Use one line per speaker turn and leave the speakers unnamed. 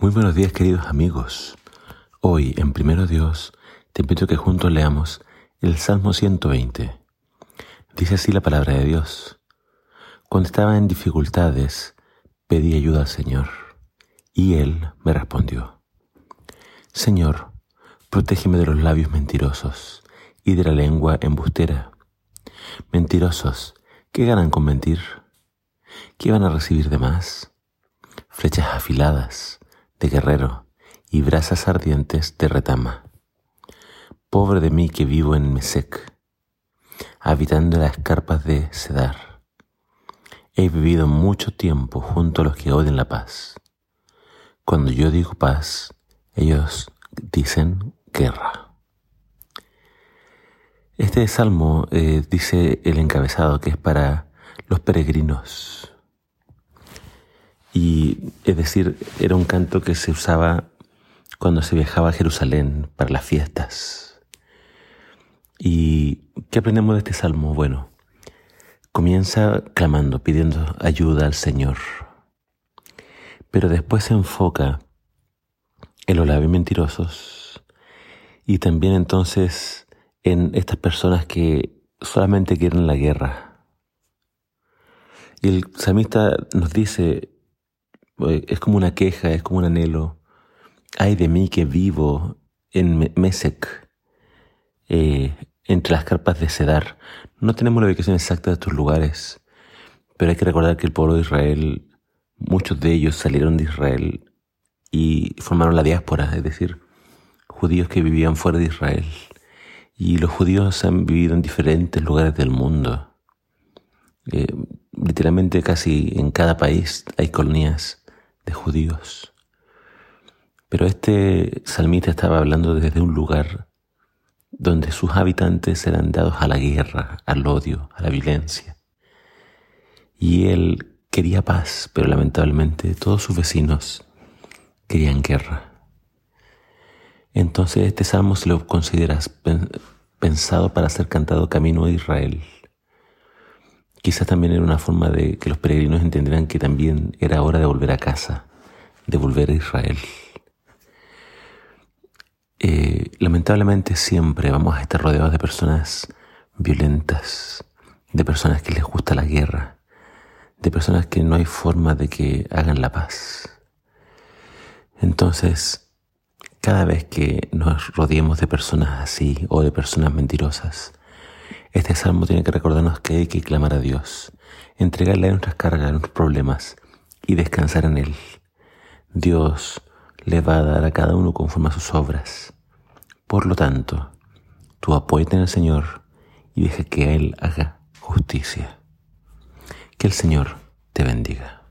Muy buenos días queridos amigos. Hoy en Primero Dios te invito que juntos leamos el Salmo 120. Dice así la palabra de Dios. Cuando estaba en dificultades, pedí ayuda al Señor y Él me respondió. Señor, protégeme de los labios mentirosos y de la lengua embustera. Mentirosos, ¿qué ganan con mentir? ¿Qué van a recibir de más? Flechas afiladas de guerrero y brasas ardientes de retama. Pobre de mí que vivo en Mesec, habitando las escarpas de Cedar. He vivido mucho tiempo junto a los que odian la paz. Cuando yo digo paz, ellos dicen guerra. Este salmo eh, dice el encabezado que es para los peregrinos y es decir, era un canto que se usaba cuando se viajaba a Jerusalén para las fiestas. ¿Y qué aprendemos de este salmo? Bueno, comienza clamando, pidiendo ayuda al Señor, pero después se enfoca en los labios mentirosos y también entonces en estas personas que solamente quieren la guerra. Y el salmista nos dice, es como una queja, es como un anhelo. Ay de mí que vivo en Mesec, eh, entre las carpas de Cedar. No tenemos la ubicación exacta de estos lugares, pero hay que recordar que el pueblo de Israel, muchos de ellos salieron de Israel y formaron la diáspora, es decir, judíos que vivían fuera de Israel. Y los judíos han vivido en diferentes lugares del mundo. Eh, literalmente casi en cada país hay colonias de judíos. Pero este salmista estaba hablando desde un lugar donde sus habitantes eran dados a la guerra, al odio, a la violencia. Y él quería paz, pero lamentablemente todos sus vecinos querían guerra. Entonces este salmo se lo consideras pensado para ser cantado camino a Israel. Quizás también era una forma de que los peregrinos entendieran que también era hora de volver a casa, de volver a Israel. Eh, lamentablemente siempre vamos a estar rodeados de personas violentas, de personas que les gusta la guerra, de personas que no hay forma de que hagan la paz. Entonces, cada vez que nos rodeemos de personas así o de personas mentirosas, este salmo tiene que recordarnos que hay que clamar a Dios, entregarle nuestras cargas, nuestros problemas y descansar en Él. Dios le va a dar a cada uno conforme a sus obras. Por lo tanto, tú apóyate en el Señor y deja que Él haga justicia. Que el Señor te bendiga.